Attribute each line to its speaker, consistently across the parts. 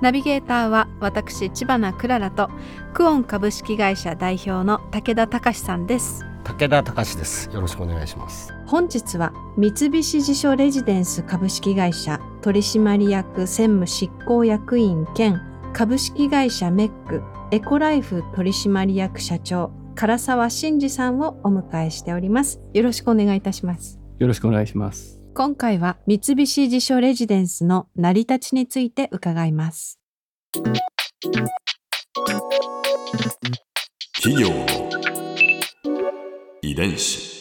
Speaker 1: ナビゲーターは私千葉なクララとクオン株式会社代表の武田隆さんです。
Speaker 2: 武田隆です。よろしくお願いします。
Speaker 1: 本日は三菱地所レジデンス株式会社取締役専務執行役員兼株式会社メックエコライフ取締役社長唐沢真二さんをお迎えしております。よろしくお願いいたします。
Speaker 3: よろしくお願いします。
Speaker 1: 今回は三菱地所レジデンスの成り立ちについて伺います
Speaker 4: 企業の遺伝子。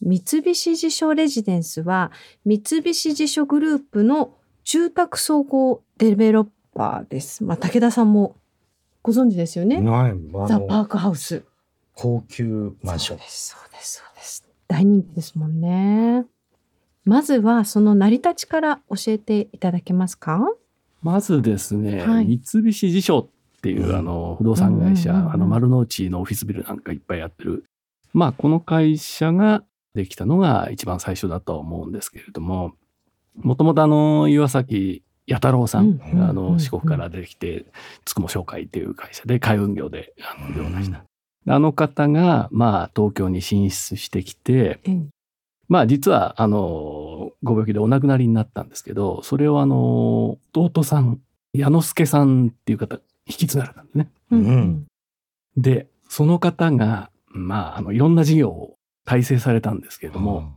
Speaker 1: 三菱地所レジデンスは三菱地所グループの住宅総合デベロッパーです。まあ、武田さんもご存知ですよね。ザ・パー
Speaker 2: の
Speaker 1: クハウス。
Speaker 2: 高級マンション
Speaker 1: そうです、そうです、そうです。大人気ですもんね。まずはその成り立ちから教えていただけますか？
Speaker 3: まずですね、
Speaker 1: はい
Speaker 3: 三菱地所っていう、
Speaker 2: うん
Speaker 3: あの不動産会社、あの丸の内のオフィスビルなんかいっぱいやってる。まあこの会社ができたのが一番最初だとは思うんですけれども、もともとあの岩崎弥太郎さん、
Speaker 1: うん
Speaker 3: あの四国から出てきて、つくも商会っていう会社で海運業であの業なした。あの方が、まあ、東京に進出してきて、
Speaker 1: ええ。
Speaker 3: まあ実は、あの、ご病気でお亡くなりになったんですけど、それをあの、弟さん、矢之助さんっていう方、引き継がれたんですね。
Speaker 2: うん。
Speaker 3: で、その方が、まあ、あの、いろんな事業を体制されたんですけれども、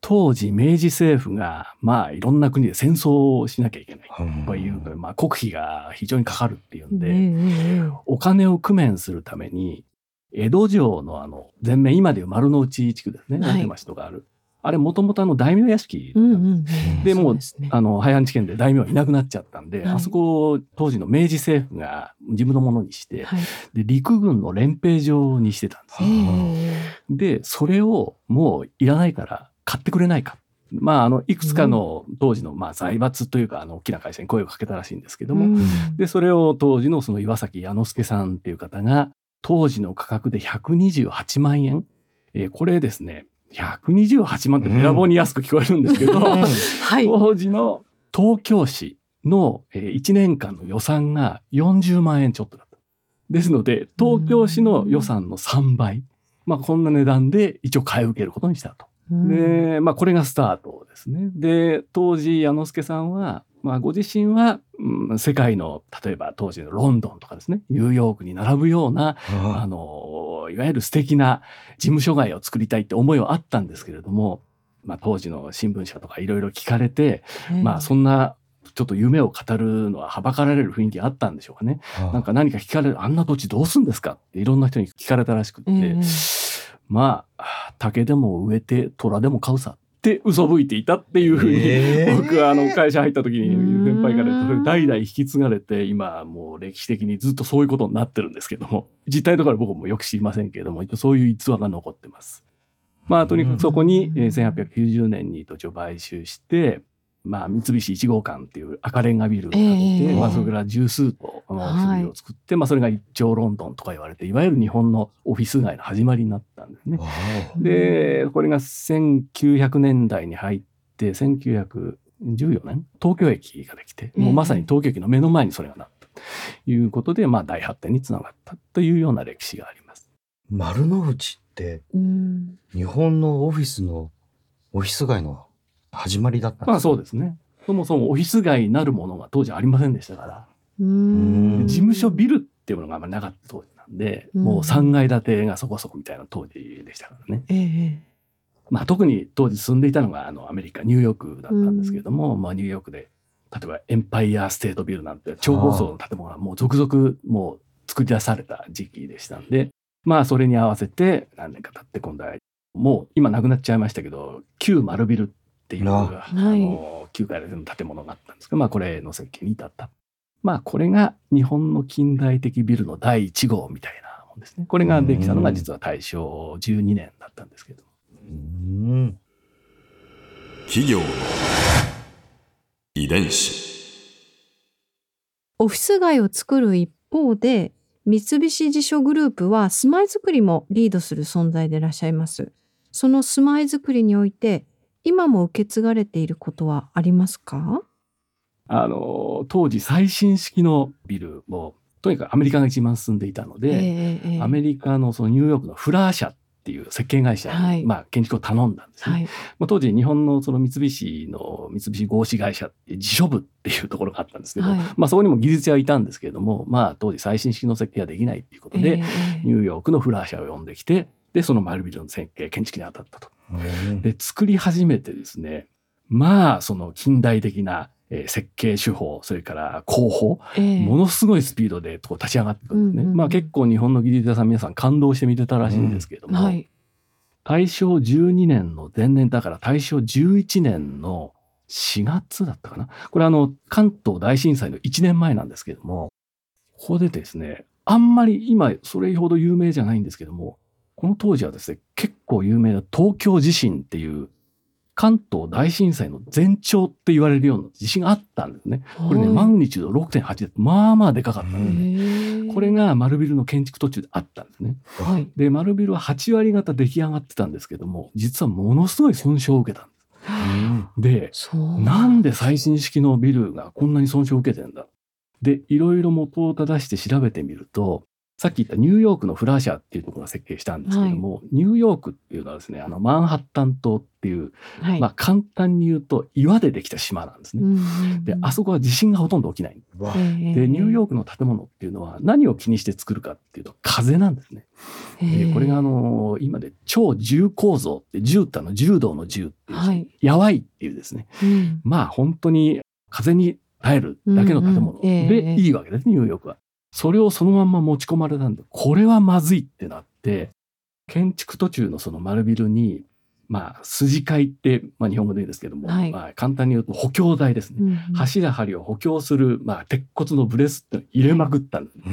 Speaker 3: 当時明治政府が、まあ、いろんな国で戦争をしなきゃいけない。
Speaker 2: うん
Speaker 3: というので、まあ、国費が非常にかかるっていうんで、お金を工面するために、江戸城のあの、前面、今でいう丸の内地区ですね、
Speaker 1: はい。
Speaker 3: なんて町とかある。あれ、もともとあの、大名屋敷
Speaker 1: うんうんうん
Speaker 3: でもう
Speaker 1: そうね。
Speaker 3: あの、廃藩置県で大名いなくなっちゃったんで、
Speaker 1: はい。
Speaker 3: あそこを当時の明治政府が自分のものにして、
Speaker 1: はい。
Speaker 3: で、陸軍の練兵場にしてたんです
Speaker 1: え
Speaker 3: よ。
Speaker 1: え。
Speaker 3: で、それをもういらないから買ってくれないか。まあ、あの、いくつかの当時の、まあ、財閥というか、あの、大きな会社に声をかけたらしいんですけども、
Speaker 1: うん。
Speaker 3: で、それを当時のその岩崎弥之助さんっていう方が、当時の価格で128万円。えーこれですね、128万ってべらぼうに安く聞こえるんですけど、
Speaker 1: はい
Speaker 3: 当時の東京市の1年間の予算が40万円ちょっとだった。ですので、東京市の予算の3倍。まあ、こんな値段で一応買い受けることにしたと。
Speaker 1: うん
Speaker 3: で、まあ、これがスタートですね。で、当時、矢之助さんは、まあ、ご自身は、うん世界の、例えば当時のロンドンとかですね、ニューヨークに並ぶような、あの、いわゆる素敵な事務所街を作りたいって思いはあったんですけれども、まあ、当時の新聞社とかいろいろ聞かれて、まあ、そんな、ちょっと夢を語るのははばかられる雰囲気あったんでしょうかね。なんか何か聞かれる、あんな土地どうすんですか？っていろんな人に聞かれたらしくって、
Speaker 1: ええ。
Speaker 3: まあ、竹でも植えて虎でも飼うさって嘘吹いていたっていうふうに、
Speaker 2: ええ
Speaker 3: 僕はあの会社入った時に
Speaker 1: うん。
Speaker 3: 先輩からそれ代々引き継がれて今もう歴史的にずっとそういうことになってるんですけども実態とかは僕もよく知りませんけれどもそういう逸話が残ってます。まあとにかくそこにえー1890年に土地を買収してまあ、三菱一号館っていう赤レンガビルを建てて、
Speaker 1: ええ
Speaker 3: まあ、それから十数棟のオフィスビルを作って、まあ、それが一丁ロンドンとか言われていわゆる日本のオフィス街の始まりになったんですね。
Speaker 2: わ
Speaker 3: で、これが1900年代に入って、1914年、東京駅ができて、もうまさに東京駅の目の前にそれがなった。ということで、まあ大発展につながったというような歴史があります。
Speaker 2: お丸の内って
Speaker 1: うん
Speaker 2: 日本のオフィスのオフィス街の始まりだったんです
Speaker 3: まあそうですね。そもそもオフィス街なるものが当時ありませんでしたから、
Speaker 1: うん
Speaker 3: 事務所ビルっていうものがあんまりなかった当時なんで、
Speaker 1: うん。
Speaker 3: もう3階建てがそこそこみたいな当時でしたからね。
Speaker 1: ええ。
Speaker 3: まあ特に当時住んでいたのがあのアメリカ、ニューヨークだったんですけども、まあニューヨークで、例えばエンパイアステートビルなんて超高層の建物がもう続々もう作り出された時期でしたんで、まあそれに合わせて何年か経って今度はもう今なくなっちゃいましたけど、旧丸ビルっていう、
Speaker 2: あ
Speaker 3: あの、旧階建ての建物があったんですけど、まあこれの設計に至った。まあこれが日本の近代的ビルの第1号みたいなもんですね。これができたのが実は大正12年だったんですけど。
Speaker 2: うん。
Speaker 4: 企業の遺伝子
Speaker 1: オフィス街を作る一方で三菱地所グループは住まいづくりもリードする存在でいらっしゃいます。その住まいづくりにおいて今も受け継がれていることはありますか？
Speaker 3: あの、当時最新式のビルを、とにかくアメリカが一番進んでいたので、
Speaker 1: ええ
Speaker 3: アメリカのそのニューヨークのフラー社っていう設計会社に、
Speaker 1: はい
Speaker 3: まあ建築を頼んだんですね。
Speaker 1: はい。
Speaker 3: まあ、当時日本のその三菱の三菱合資会社って自所部っていうところがあったんですけど、
Speaker 1: はい
Speaker 3: まあそこにも技術者はいたんですけれども、まあ当時最新式の設計はできないっていうことで、
Speaker 1: ええ
Speaker 3: ニューヨークのフラー社を呼んできて、で、その丸ビルの設計、建築に当たったと。
Speaker 2: うん
Speaker 3: で、作り始めてですね、まあその近代的なえー設計手法、それから広報、
Speaker 1: ええ
Speaker 3: ものすごいスピードでこう立ち上がってくるんですね。
Speaker 1: うんうんうん
Speaker 3: まあ結構日本の技術者さん皆さん感動して見てたらしいんですけれども、
Speaker 1: はい。
Speaker 3: 大正12年の前年だから大正11年の4月だったかな。これあの関東大震災の1年前なんですけども、ここでですね、あんまり今それほど有名じゃないんですけども、この当時はですね、結構有名な東京地震っていう関東大震災の前兆って言われるような地震があったんですね。これね、
Speaker 1: はい
Speaker 3: マグニチュード6.8で、まあまあでかかったんでこれが丸ビルの建築途中であったんですね。
Speaker 1: はい。
Speaker 3: で、丸ビルは8割方出来上がってたんですけども、実はものすごい損傷を受けたんです。で、
Speaker 1: そう。
Speaker 3: なんで最新式のビルがこんなに損傷を受けてんだで、いろいろ元を正して調べてみると、さっき言ったニューヨークのフラーシャーっていうところが設計したんですけども、ニューヨークっていうのはですね、あの、マンハッタン島っていう、
Speaker 1: はい。
Speaker 3: まあ簡単に言うと岩でできた島なんですね。で、あそこは地震がほとんど起きない。で、ニューヨークの建物っていうのは何を気にして作るかっていうと風なんですね。
Speaker 1: え
Speaker 3: これがあの今で超重構造って重ってあの柔道の重っていう、
Speaker 1: はい。
Speaker 3: やわいっていうですね。
Speaker 1: うん
Speaker 3: まあ本当に風に耐えるだけの建物でいいわけです、ニューヨークは。それをそのまんま持ち込まれたんで、これはまずいってなって、建築途中のその丸ビルに、まあ筋交いって、まあ日本語で言うんですけども、
Speaker 1: はい。
Speaker 3: まあ簡単に言うと補強材ですね。
Speaker 1: うんうん。
Speaker 3: 柱梁を補強する、まあ、鉄骨のブレスって入れまくったんです。
Speaker 2: うん。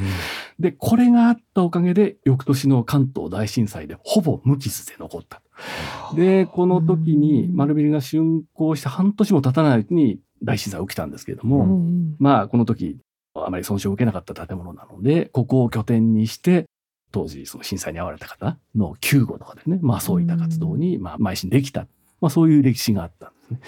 Speaker 3: で、これがあったおかげで、翌年の関東大震災でほぼ無傷で残った。で、この時に丸ビルが竣工して半年も経たないうちに大震災起きたんですけれども、
Speaker 1: うんうん。
Speaker 3: まあ、この時、あまり損傷を受けなかった建物なので、ここを拠点にして、当時、その震災に遭われた方の救護とかですね、まあそういった活動に、まあ、邁進できた。まあそういう歴史があったんですね。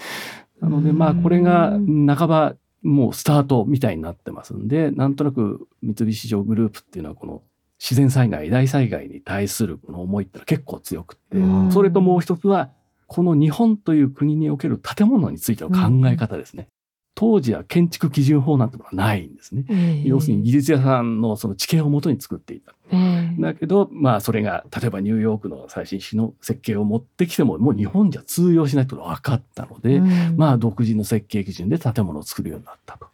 Speaker 3: なので、まあこれが半ばもうスタートみたいになってますんで、なんとなく三菱商グループっていうのはこの自然災害、大災害に対するこの思いってのは結構強くって、
Speaker 1: うん
Speaker 3: それともう一つは、この日本という国における建物についての考え方ですね。当時は建築基準法なんてものはないんですね。
Speaker 1: ええ
Speaker 3: 要するに技術屋さんのその知見をもとに作っていた。
Speaker 1: ええ
Speaker 3: だけど、まあそれが、例えばニューヨークの最新式の設計を持ってきても、もう日本じゃ通用しないというのが分かったので、
Speaker 1: うん
Speaker 3: まあ独自の設計基準で建物を作るようになったと。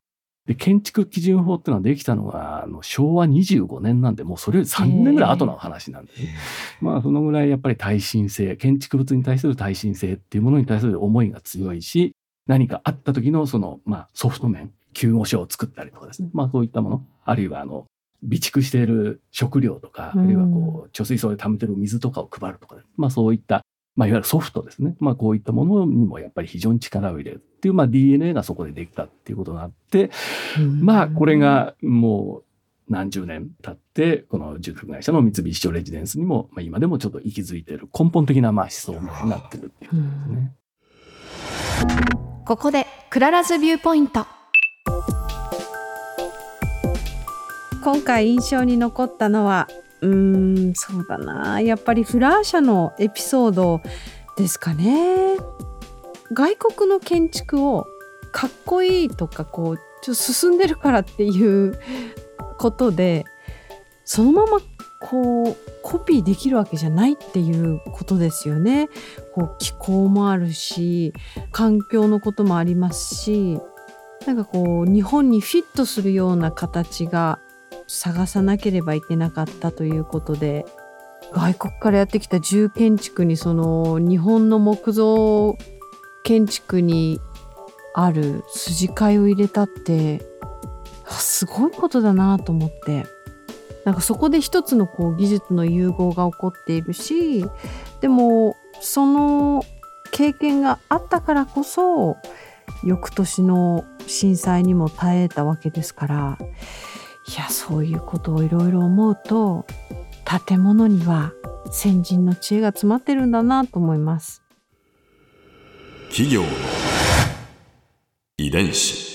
Speaker 3: で、建築基準法っていうのはできたのが、あの昭和25年なんで、もうそれより3年ぐらい後の話なんですね。まあそのぐらいやっぱり耐震性、建築物に対する耐震性っていうものに対する思いが強いし、何かあった時のその、まあソフト面、救護所を作ったりとかですね。まあそういったもの、あるいはあの、備蓄している食料とか、あ
Speaker 1: うん
Speaker 3: るいはこう、貯水槽で溜めてる水とかを配るとか、まあそういった、まあいわゆるソフトですね。まあこういったものにもやっぱり非常に力を入れるっていう、まあ DNA がそこでできたっていうことがあって、まあこれがもう何十年経って、この住宅会社の三菱地所レジデンスにも、まあ今でもちょっと息づいている根本的なまあ思想になってるっていうことですね。
Speaker 1: ここで Clara's Viewpoint。今回印象に残ったのはうーんそうだな。やっぱりフラーシャのエピソードですかね。外国の建築をかっこいいとかこうちょっと進んでるからっていうことでそのままこうコピーできるわけじゃないっていうことですよね。こう気候もあるし環境のこともありますしなんかこう日本にフィットするような形が探さなければいけなかったということで外国からやってきた重建築にその日本の木造建築にある筋交いを入れたってすごいことだなと思ってなんかそこで一つのこう技術の融合が起こっているしでもその経験があったからこそ翌年の震災にも耐えたわけですからいやそういうことをいろいろ思うと建物には先人の知恵が詰まってるんだなと思います。
Speaker 4: 企業の遺伝子